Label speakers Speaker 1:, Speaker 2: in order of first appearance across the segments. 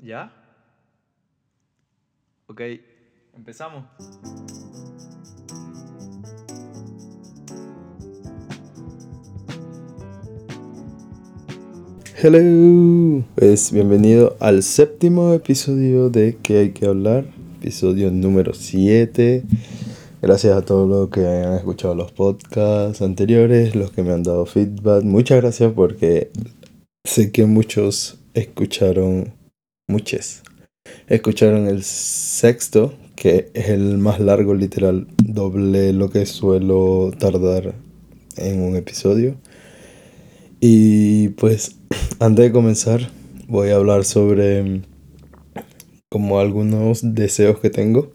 Speaker 1: ¿Ya? Ok, empezamos.
Speaker 2: Hello, pues bienvenido al séptimo episodio de ¿Qué hay que hablar? Episodio número 7. Gracias a todos los que hayan escuchado los podcasts anteriores, los que me han dado feedback. Muchas gracias porque sé que muchos escucharon, muchos, escucharon el sexto, que es el más largo, literal, doble lo que suelo tardar en un episodio. Y pues antes de comenzar voy a hablar sobre como algunos deseos que tengo,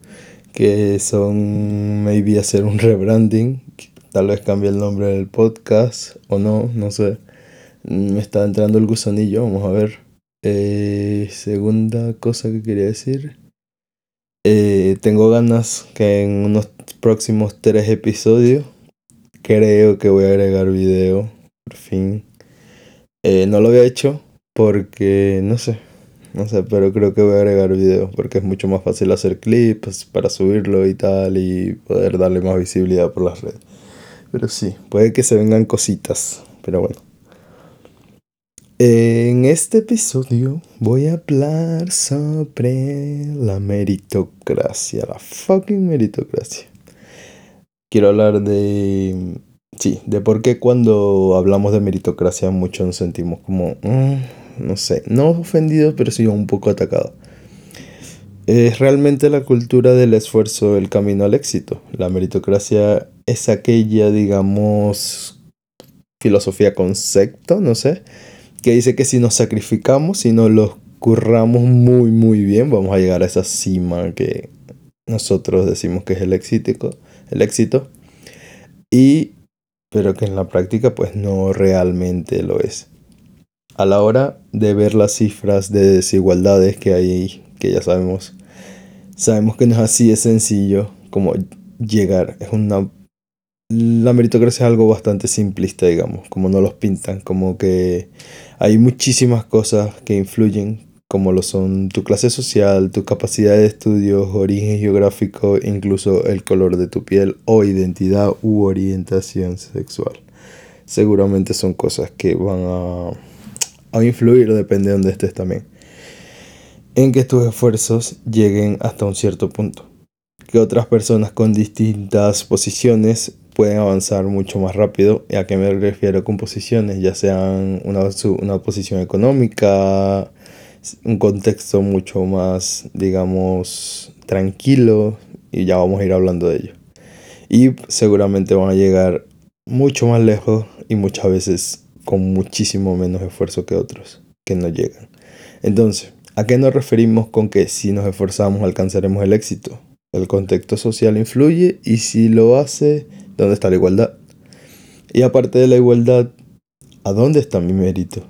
Speaker 2: que son maybe hacer un rebranding, tal vez cambie el nombre del podcast o no, no sé. Me está entrando el gusanillo, vamos a ver. Eh, segunda cosa que quería decir. Eh, tengo ganas que en unos próximos tres episodios creo que voy a agregar video, por fin. Eh, no lo había hecho porque, no sé, no sé, pero creo que voy a agregar video porque es mucho más fácil hacer clips para subirlo y tal y poder darle más visibilidad por las redes. Pero sí, puede que se vengan cositas, pero bueno. En este episodio voy a hablar sobre la meritocracia, la fucking meritocracia. Quiero hablar de Sí, de por qué cuando hablamos de meritocracia muchos nos sentimos como, mm, no sé, no ofendidos, pero sí un poco atacados. Es realmente la cultura del esfuerzo el camino al éxito. La meritocracia es aquella, digamos, filosofía concepto, no sé, que dice que si nos sacrificamos, si nos lo curramos muy, muy bien, vamos a llegar a esa cima que nosotros decimos que es el éxito. El éxito. Y pero que en la práctica pues no realmente lo es. A la hora de ver las cifras de desigualdades que hay, que ya sabemos, sabemos que no es así de sencillo como llegar. Es una la meritocracia es algo bastante simplista, digamos, como no los pintan, como que hay muchísimas cosas que influyen como lo son tu clase social, tu capacidad de estudio, origen geográfico, incluso el color de tu piel o identidad u orientación sexual. Seguramente son cosas que van a, a influir, depende de donde estés también, en que tus esfuerzos lleguen hasta un cierto punto. Que otras personas con distintas posiciones pueden avanzar mucho más rápido. ¿Y a qué me refiero con posiciones? Ya sean una, una posición económica, un contexto mucho más, digamos, tranquilo y ya vamos a ir hablando de ello. Y seguramente van a llegar mucho más lejos y muchas veces con muchísimo menos esfuerzo que otros que no llegan. Entonces, ¿a qué nos referimos con que si nos esforzamos alcanzaremos el éxito? El contexto social influye y si lo hace, ¿dónde está la igualdad? Y aparte de la igualdad, ¿a dónde está mi mérito?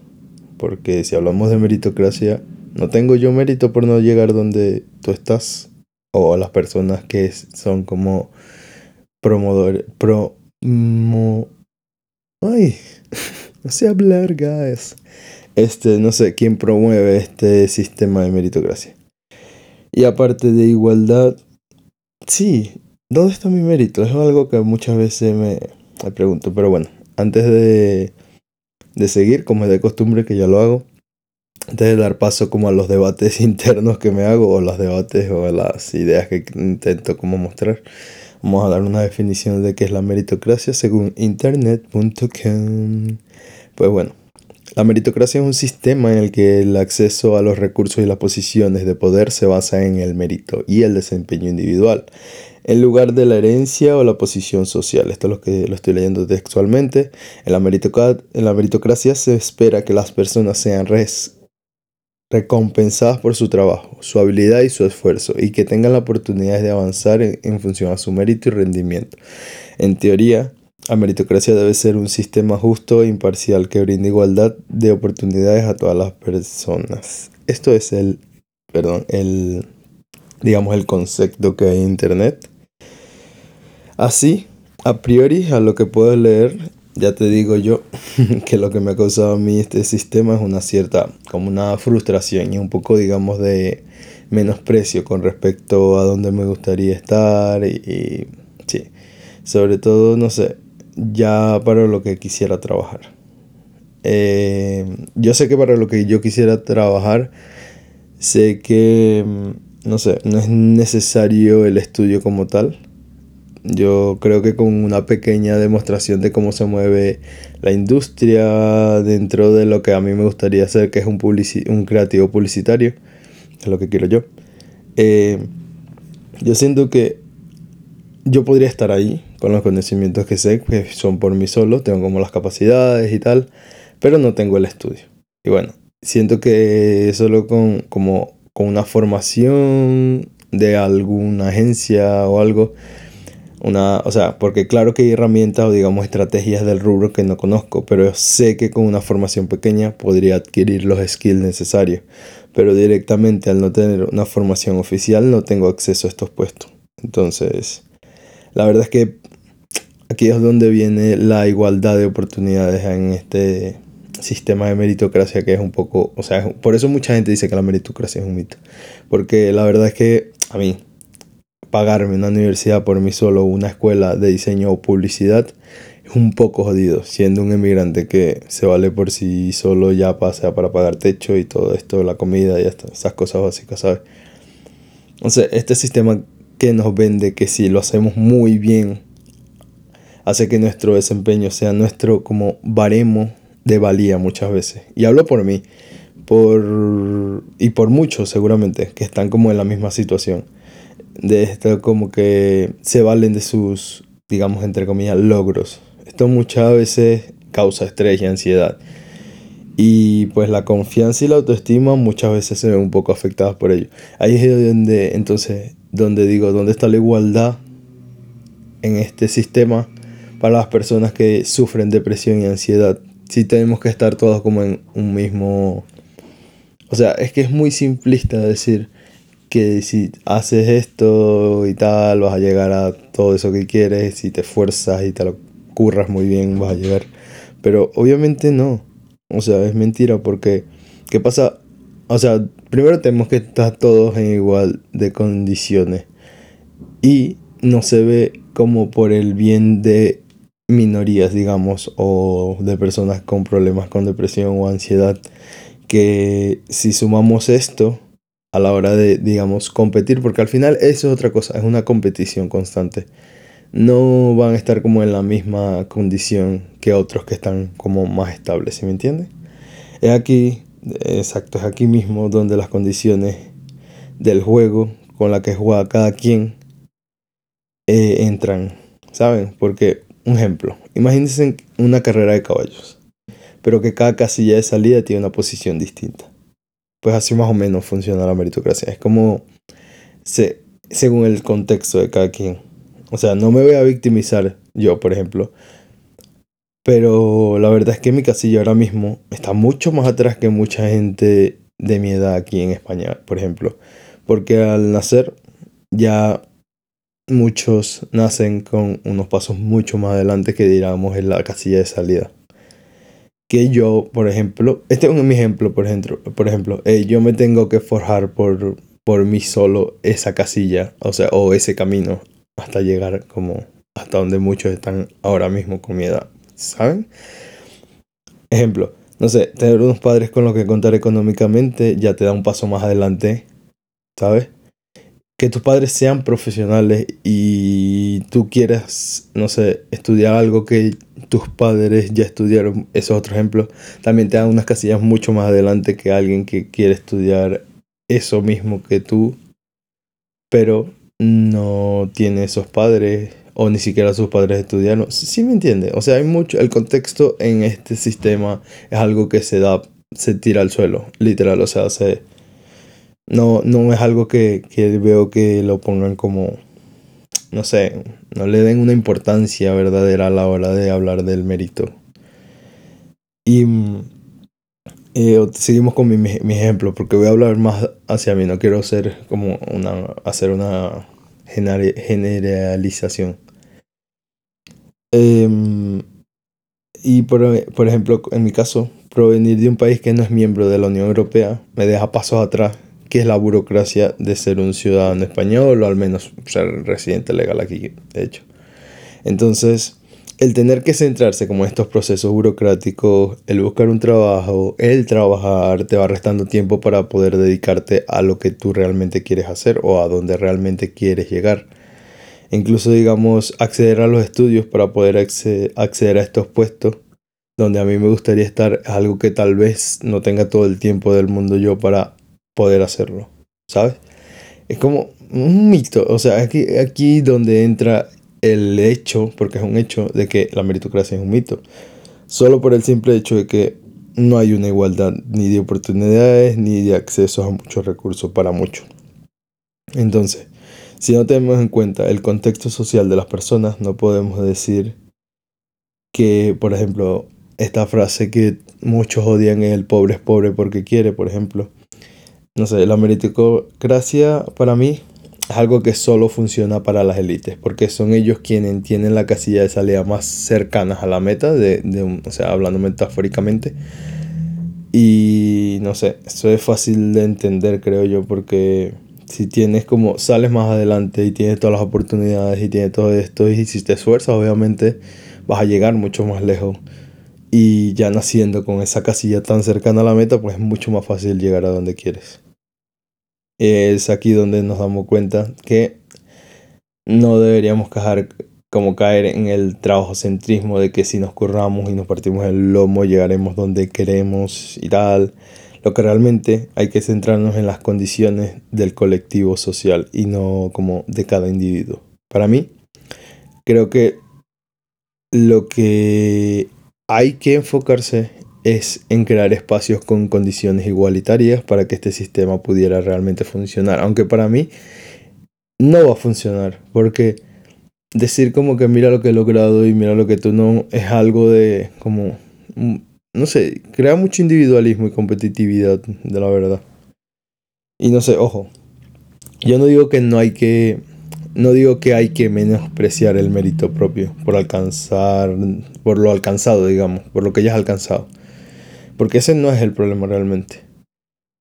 Speaker 2: Porque si hablamos de meritocracia, no tengo yo mérito por no llegar donde tú estás. O las personas que son como promotores. Promo. Ay, no sé hablar, guys. Este, no sé quién promueve este sistema de meritocracia. Y aparte de igualdad, sí, ¿dónde está mi mérito? Es algo que muchas veces me, pregunto. Pero bueno, antes de de seguir, como es de costumbre que ya lo hago, antes de dar paso como a los debates internos que me hago, o los debates o las ideas que intento como mostrar, vamos a dar una definición de qué es la meritocracia según internet.com. Pues bueno, la meritocracia es un sistema en el que el acceso a los recursos y las posiciones de poder se basa en el mérito y el desempeño individual en lugar de la herencia o la posición social. Esto es lo que lo estoy leyendo textualmente. En la, meritocracia se espera que las personas sean recompensadas por su trabajo, su habilidad y su esfuerzo, y que tengan la oportunidad de avanzar en, función a su mérito y rendimiento. En teoría, la meritocracia debe ser un sistema justo e imparcial que brinde igualdad de oportunidades a todas las personas. Esto es el, perdón, el, digamos, el concepto que hay en Internet. Así, a priori, a lo que puedo leer, ya te digo yo que lo que me ha causado a mí este sistema es una cierta, como una frustración y un poco, digamos, de menosprecio con respecto a dónde me gustaría estar y, sí, sobre todo, no sé, ya para lo que quisiera trabajar. Eh, yo sé que para lo que yo quisiera trabajar, sé que, mm, no sé, no es necesario el estudio como tal yo creo que con una pequeña demostración de cómo se mueve la industria dentro de lo que a mí me gustaría hacer, que es un, un creativo publicitario, es lo que quiero yo. Eh, yo siento que yo podría estar ahí con los conocimientos que sé, que son por mí solo, tengo como las capacidades y tal, pero no tengo el estudio. Y bueno, siento que solo con, como, con una formación de alguna agencia o algo, una, o sea, porque claro que hay herramientas o digamos estrategias del rubro que no conozco, pero sé que con una formación pequeña podría adquirir los skills necesarios. Pero directamente al no tener una formación oficial no tengo acceso a estos puestos. Entonces, la verdad es que aquí es donde viene la igualdad de oportunidades en este sistema de meritocracia que es un poco, o sea, por eso mucha gente dice que la meritocracia es un mito. Porque la verdad es que a mí, pagarme una universidad por mí solo, una escuela de diseño o publicidad, es un poco jodido, siendo un emigrante que se vale por sí solo ya pasa para pagar techo y todo esto, la comida y hasta esas cosas básicas, ¿sabes? Entonces, este sistema que nos vende que si lo hacemos muy bien, hace que nuestro desempeño sea nuestro como baremo de valía muchas veces. Y hablo por mí, por y por muchos seguramente que están como en la misma situación de esto como que se valen de sus, digamos, entre comillas, logros. Esto muchas veces causa estrés y ansiedad. Y pues la confianza y la autoestima muchas veces se ven un poco afectadas por ello. Ahí es donde, entonces, donde digo, ¿dónde está la igualdad en este sistema para las personas que sufren depresión y ansiedad? Si tenemos que estar todos como en un mismo... O sea, es que es muy simplista decir, que si haces esto y tal, vas a llegar a todo eso que quieres, si te esfuerzas y te lo curras muy bien, vas a llegar. Pero obviamente no. O sea, es mentira porque, ¿qué pasa? O sea, primero tenemos que estar todos en igual de condiciones. Y no se ve como por el bien de minorías, digamos, o de personas con problemas con depresión o ansiedad, que si sumamos esto, a la hora de, digamos, competir, porque al final eso es otra cosa, es una competición constante. No van a estar como en la misma condición que otros que están como más estables, ¿sí me entiendes? Es aquí, exacto, es aquí mismo donde las condiciones del juego con la que juega cada quien eh, entran, ¿saben? Porque, un ejemplo, imagínense una carrera de caballos, pero que cada casilla de salida tiene una posición distinta pues así más o menos funciona la meritocracia. Es como se, según el contexto de cada quien. O sea, no me voy a victimizar yo, por ejemplo. Pero la verdad es que mi casilla ahora mismo está mucho más atrás que mucha gente de mi edad aquí en España, por ejemplo. Porque al nacer ya muchos nacen con unos pasos mucho más adelante que diríamos en la casilla de salida que yo, por ejemplo, este es un ejemplo, por ejemplo, por ejemplo eh, yo me tengo que forjar por, por mí solo esa casilla, o sea, o ese camino hasta llegar como hasta donde muchos están ahora mismo con mi edad, ¿saben? Ejemplo, no sé, tener unos padres con los que contar económicamente ya te da un paso más adelante, ¿sabes? que tus padres sean profesionales y tú quieras, no sé, estudiar algo que tus padres ya estudiaron, eso es otro ejemplo, también te dan unas casillas mucho más adelante que alguien que quiere estudiar eso mismo que tú, pero no tiene esos padres o ni siquiera sus padres estudiaron. Sí, me entiende. O sea, hay mucho, el contexto en este sistema es algo que se da, se tira al suelo, literal, o sea, se no, no es algo que, veo que lo pongan como, no sé, no le den una importancia verdadera a la hora de hablar del mérito. Y eh, seguimos con mi, mi, ejemplo, porque voy a hablar más hacia mí, no quiero ser como una, hacer una generalización. Em, y por, por ejemplo, en mi caso, provenir de un país que no es miembro de la Unión Europea me deja pasos atrás, que es la burocracia de ser un ciudadano español o al menos ser residente legal aquí, de hecho. Entonces, el tener que centrarse como en estos procesos burocráticos, el buscar un trabajo, el trabajar, te va restando tiempo para poder dedicarte a lo que tú realmente quieres hacer o a donde realmente quieres llegar. Incluso, digamos, acceder a los estudios para poder acceder a estos puestos donde a mí me gustaría estar es algo que tal vez no tenga todo el tiempo del mundo yo para poder hacerlo, ¿sabes? Es como un mito, o sea, aquí, aquí donde entra el hecho, porque es un hecho, de que la meritocracia es un mito. Solo por el simple hecho de que no hay una igualdad ni de oportunidades ni de acceso a muchos recursos para muchos. Entonces, si no tenemos en cuenta el contexto social de las personas, no podemos decir que, por ejemplo, esta frase que muchos odian es el pobre es pobre porque quiere, por ejemplo. No sé, la meritocracia para mí es algo que solo funciona para las élites, porque son ellos quienes tienen la casilla de salida más cercanas a la meta, de, de o sea, hablando metafóricamente. Y no sé, eso es fácil de entender, creo yo, porque si tienes como, sales más adelante y tienes todas las oportunidades y tienes todo esto, y si te esfuerzas, obviamente vas a llegar mucho más lejos. Y ya naciendo con esa casilla tan cercana a la meta, pues es mucho más fácil llegar a donde quieres es aquí donde nos damos cuenta que no deberíamos cajar, como caer en el trabajo centrismo de que si nos curramos y nos partimos el lomo llegaremos donde queremos y tal. Lo que realmente hay que centrarnos en las condiciones del colectivo social y no como de cada individuo. Para mí, creo que lo que hay que enfocarse es en crear espacios con condiciones igualitarias para que este sistema pudiera realmente funcionar. Aunque para mí no va a funcionar, porque decir como que mira lo que he logrado y mira lo que tú no es algo de como, mm, no sé, crea mucho individualismo y competitividad de la verdad. Y no sé, ojo, yo no digo que no hay que, no digo que hay que menospreciar el mérito propio por alcanzar, por lo alcanzado, digamos, por lo que ya has alcanzado. Porque ese no es el problema realmente.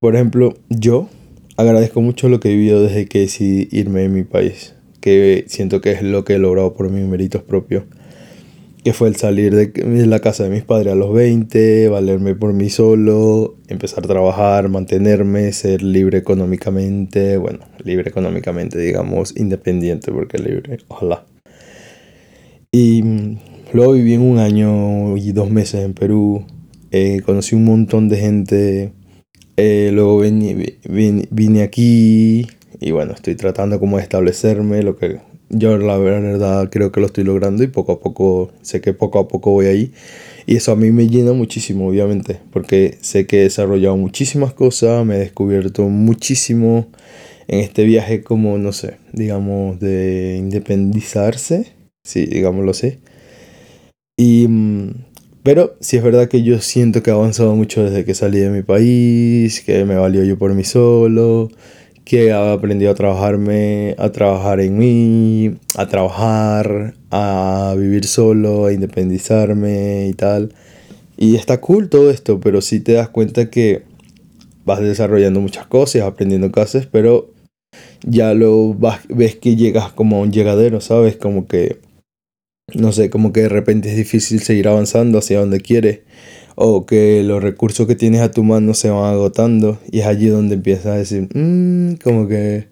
Speaker 2: Por ejemplo, yo agradezco mucho lo que he vivido desde que decidí irme de mi país. Que siento que es lo que he logrado por mis méritos propios. Que fue el salir de la casa de mis padres a los 20, valerme por mí solo, empezar a trabajar, mantenerme, ser libre económicamente. Bueno, libre económicamente, digamos, independiente, porque libre, ojalá. Y luego viví un año y dos meses en Perú eh, conocí un montón de gente, eh, luego vine, vine, aquí y bueno, estoy tratando como de establecerme, lo que yo la verdad creo que lo estoy logrando y poco a poco, sé que poco a poco voy ahí. Y eso a mí me llena muchísimo, obviamente, porque sé que he desarrollado muchísimas cosas, me he descubierto muchísimo en este viaje como, no sé, digamos, de independizarse, sí, digámoslo así. Y mm, pero sí es verdad que yo siento que he avanzado mucho desde que salí de mi país, que me valió yo por mí solo, que he aprendido a trabajarme, a trabajar en mí, a trabajar, a vivir solo, a independizarme y tal. Y está cool todo esto, pero sí te das cuenta que vas desarrollando muchas cosas, aprendiendo cosas, pero ya lo ves que llegas como a un llegadero, ¿sabes? Como que no sé, como que de repente es difícil seguir avanzando hacia donde quieres o que los recursos que tienes a tu mano se van agotando y es allí donde empiezas a decir, mmm, como que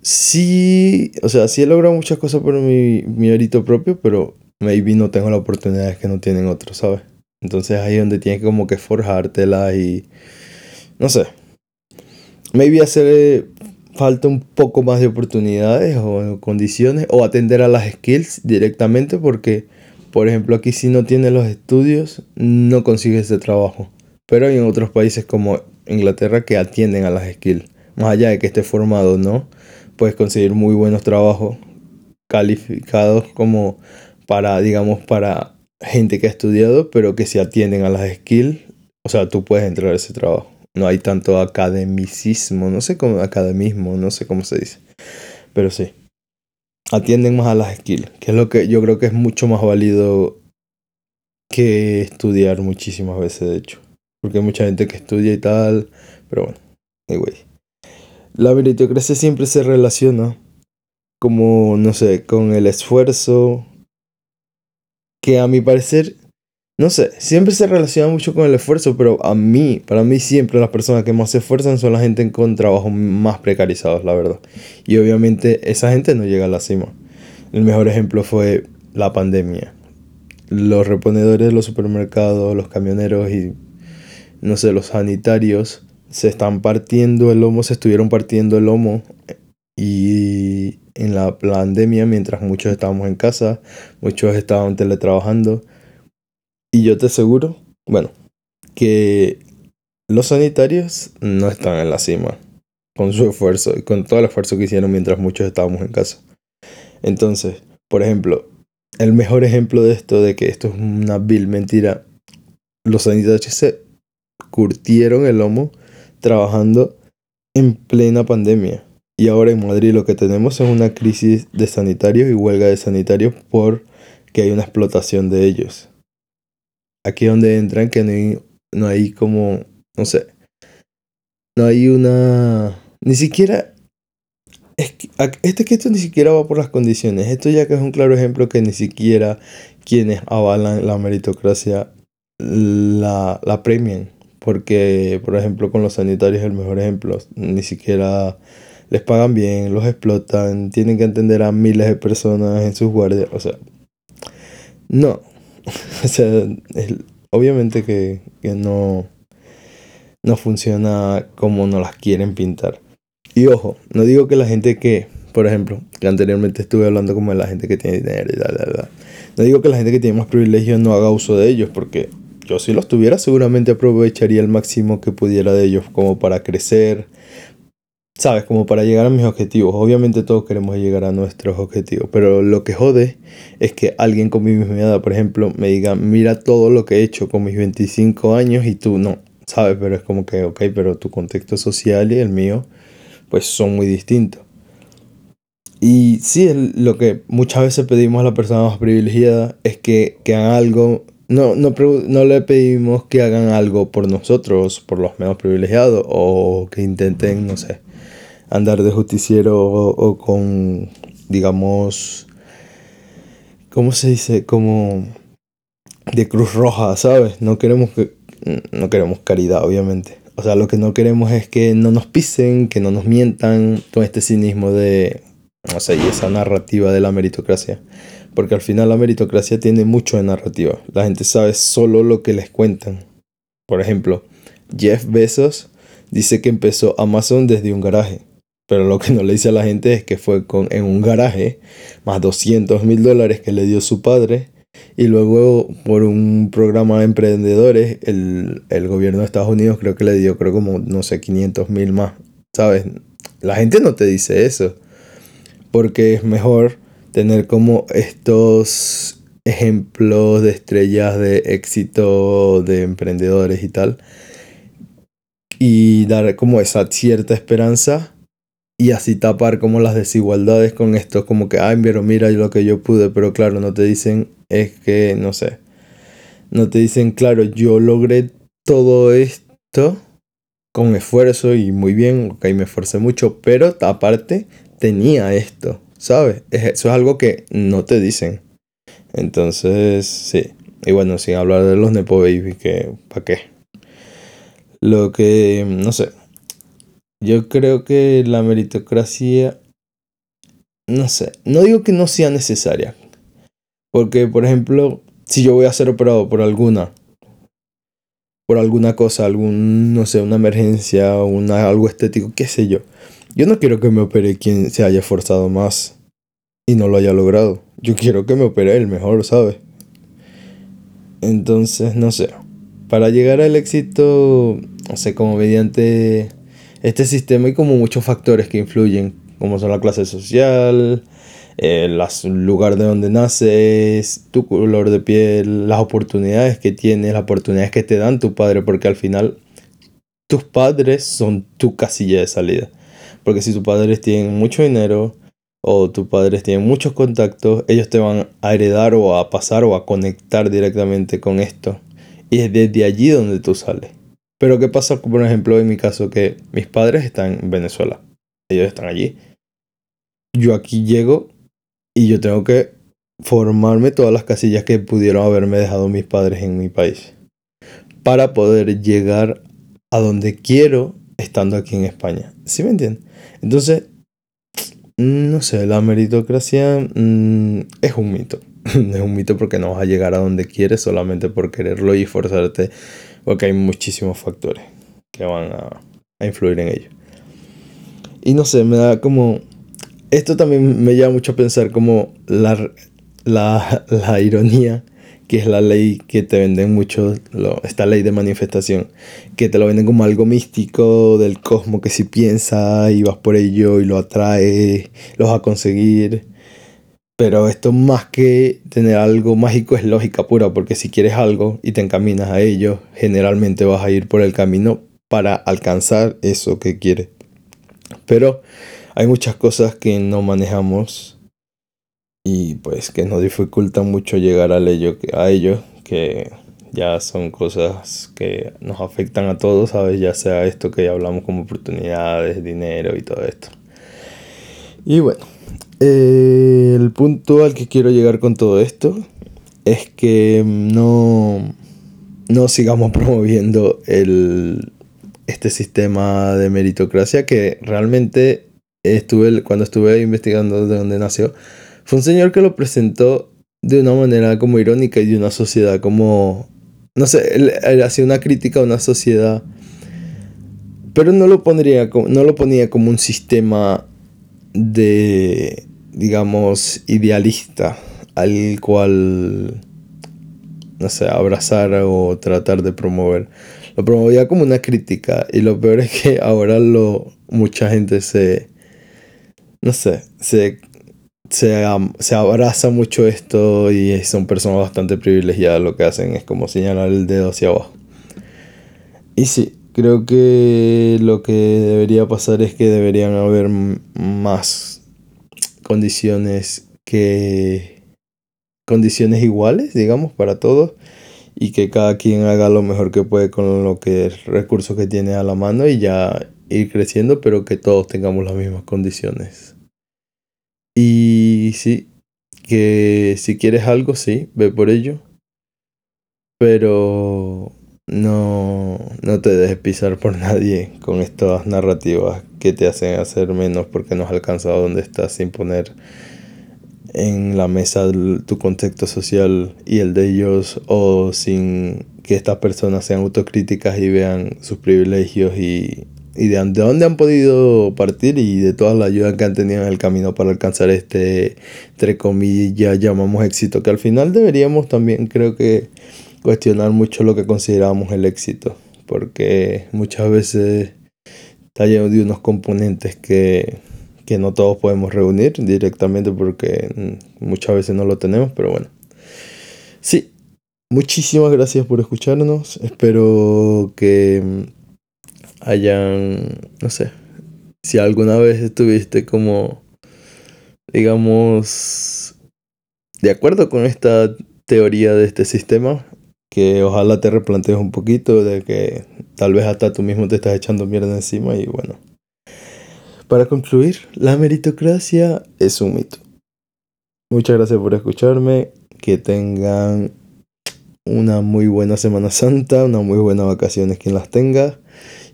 Speaker 2: sí, o sea, sí he logrado muchas cosas por mi, mi mérito propio, pero maybe no tengo las oportunidades que no tienen otros, ¿sabes? Entonces ahí donde tienes como que forjártela y, no sé, maybe hacer falta un poco más de oportunidades o condiciones o atender a las skills directamente porque, por ejemplo, aquí si no tienes los estudios no consigues ese trabajo. Pero hay en otros países como Inglaterra que atienden a las skills. Más allá de que esté formado no, puedes conseguir muy buenos trabajos calificados como para, digamos, para gente que ha estudiado, pero que se atienden a las skills. O sea, tú puedes entrar a ese trabajo no hay tanto academicismo, no sé cómo, academismo, no sé cómo se dice, pero sí. Atienden más a las skills, que es lo que yo creo que es mucho más válido que estudiar muchísimas veces, de hecho. Porque hay mucha gente que estudia y tal, pero bueno, anyway. La meritocracia siempre se relaciona como, no sé, con el esfuerzo, que a mi parecer, no sé, siempre se relaciona mucho con el esfuerzo, pero a mí, para mí siempre las personas que más se esfuerzan son la gente con trabajos más precarizados, la verdad. Y obviamente esa gente no llega a la cima. El mejor ejemplo fue la pandemia. Los reponedores de los supermercados, los camioneros y, no sé, los sanitarios se están partiendo el lomo, se estuvieron partiendo el lomo y en la pandemia, mientras muchos estábamos en casa, muchos estaban teletrabajando. Y yo te aseguro, bueno, que los sanitarios no están en la cima con su esfuerzo y con todo el esfuerzo que hicieron mientras muchos estábamos en casa. Entonces, por ejemplo, el mejor ejemplo de esto, de que esto es una vil mentira, los sanitarios se curtieron el lomo trabajando en plena pandemia. Y ahora en Madrid lo que tenemos es una crisis de sanitarios y huelga de sanitarios porque hay una explotación de ellos. Aquí donde entran que no hay, no hay como, no sé, no hay una... Ni siquiera... Es que, este que esto ni siquiera va por las condiciones. Esto ya que es un claro ejemplo que ni siquiera quienes avalan la meritocracia la, la premian. Porque, por ejemplo, con los sanitarios es el mejor ejemplo. Ni siquiera les pagan bien, los explotan, tienen que atender a miles de personas en sus guardias. O sea, no. o sea, obviamente que, que no, no funciona como nos las quieren pintar. Y ojo, no digo que la gente que, por ejemplo, que anteriormente estuve hablando como de la gente que tiene dinero y tal, tal, tal. No digo que la gente que tiene más privilegios no haga uso de ellos, porque yo si los tuviera seguramente aprovecharía el máximo que pudiera de ellos como para crecer, ¿sabes? Como para llegar a mis objetivos. Obviamente todos queremos llegar a nuestros objetivos, pero lo que jode es que alguien con mi misma edad, por ejemplo, me diga, mira todo lo que he hecho con mis 25 años y tú no, ¿sabes? Pero es como que, ok, pero tu contexto social y el mío, pues son muy distintos. Y sí, lo que muchas veces pedimos a la persona más privilegiada es que, hagan algo. No, no le pedimos que hagan algo por nosotros, por los menos privilegiados, o que intenten, no sé, andar de justiciero o, con, digamos, ¿cómo se dice? Como de Cruz Roja, ¿sabes? No queremos que no queremos caridad, obviamente. O sea, lo que no queremos es que no nos pisen, que no nos mientan con este cinismo de, no sé, y esa narrativa de la meritocracia. Porque al final la meritocracia tiene mucho de narrativa. La gente sabe solo lo que les cuentan. Por ejemplo, Jeff Bezos dice que empezó Amazon desde un garaje. Pero lo que no le dice a la gente es que fue con, en un garaje, más 200 mil dólares que le dio su padre. Y luego por un programa de emprendedores, el, el gobierno de Estados Unidos creo que le dio, creo como, no sé, 500 mil más. ¿Sabes? La gente no te dice eso. Porque es mejor tener como estos ejemplos de estrellas de éxito de emprendedores y tal. Y dar como esa cierta esperanza y así tapar como las desigualdades con esto, como que, ay, pero mira lo que yo pude, pero claro, no te dicen, es que, no sé, no te dicen, claro, yo logré todo esto con esfuerzo y muy bien, ok, me esforcé mucho, pero aparte tenía esto, ¿sabes? Eso es algo que no te dicen. Entonces, sí. Y bueno, sin hablar de los Nepo Baby, que, ¿para qué? Lo que, no sé, yo creo que la meritocracia, no sé, no digo que no sea necesaria. Porque, por ejemplo, si yo voy a ser operado por alguna, por alguna cosa, algún, no sé, una emergencia, una, algo estético, qué sé yo. Yo no quiero que me opere quien se haya esforzado más y no lo haya logrado. Yo quiero que me opere el mejor, ¿sabes? Entonces, no sé. Para llegar al éxito, no sé, como mediante este sistema hay como muchos factores que influyen, como son la clase social, el lugar de donde naces, tu color de piel, las oportunidades que tienes, las oportunidades que te dan tu padre, porque al final tus padres son tu casilla de salida. Porque si tus padres tienen mucho dinero, o tus padres tienen muchos contactos, ellos te van a heredar o a pasar o a conectar directamente con esto. Y es desde allí donde tú sales. Pero ¿qué pasa, por ejemplo, en mi caso, que mis padres están en Venezuela? Ellos están allí. Yo aquí llego y yo tengo que formarme todas las casillas que pudieron haberme dejado mis padres en mi país. Para poder llegar a donde quiero estando aquí en España. ¿Sí me entienden? Entonces, no sé, la meritocracia mm, es un mito. es un mito porque no vas a llegar a donde quieres solamente por quererlo y forzarte porque hay muchísimos factores que van a, influir en ello. Y no sé, me da como... Esto también me lleva mucho a pensar como la, la, la ironía que es la ley que te venden mucho, esta ley de manifestación, que te lo venden como algo místico del cosmos, que si piensas y vas por ello y lo atraes, lo vas a conseguir. Pero esto más que tener algo mágico es lógica pura, porque si quieres algo y te encaminas a ello, generalmente vas a ir por el camino para alcanzar eso que quieres. Pero hay muchas cosas que no manejamos y pues que nos dificultan mucho llegar a ello, a ello que ya son cosas que nos afectan a todos, ¿sabes? Ya sea esto que ya hablamos como oportunidades, dinero y todo esto. Y bueno, el punto al que quiero llegar con todo esto es que no, no sigamos promoviendo el, este sistema de meritocracia que realmente estuve, cuando estuve investigando de dónde nació, fue un señor que lo presentó de una manera como irónica y de una sociedad como... No sé, él, hacía una crítica a una sociedad, pero no lo, pondría, no lo ponía como un sistema de digamos, idealista al cual, no sé, abrazar o tratar de promover. Lo promovía como una crítica y lo peor es que ahora lo, mucha gente se, no sé, se, se, se abraza mucho esto y son personas bastante privilegiadas. Lo que hacen es como señalar el dedo hacia abajo. Y sí, creo que lo que debería pasar es que deberían haber más condiciones que condiciones iguales, digamos, para todos y que cada quien haga lo mejor que puede con lo que recursos que tiene a la mano y ya ir creciendo, pero que todos tengamos las mismas condiciones. Y sí, que si quieres algo, sí, ve por ello. Pero no, no te dejes pisar por nadie con estas narrativas que te hacen hacer menos porque no has alcanzado donde estás sin poner en la mesa tu contexto social y el de ellos o sin que estas personas sean autocríticas y vean sus privilegios y, y de, de, dónde han podido partir y de toda la ayuda que han tenido en el camino para alcanzar este, entre comillas, llamamos éxito, que al final deberíamos también creo que cuestionar mucho lo que consideramos el éxito, porque muchas veces está lleno de unos componentes que, que no todos podemos reunir directamente porque muchas veces no lo tenemos, pero bueno. Sí, muchísimas gracias por escucharnos, espero que hayan, no sé, si alguna vez estuviste como, digamos, de acuerdo con esta teoría de este sistema, que ojalá te replantees un poquito de que tal vez hasta tú mismo te estás echando mierda encima y bueno. Para concluir, la meritocracia es un mito. Muchas gracias por escucharme, que tengan una muy buena Semana Santa, una muy buena vacaciones quien las tenga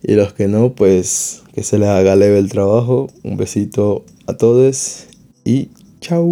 Speaker 2: y los que no, pues que se les haga leve el trabajo. Un besito a todos y chao.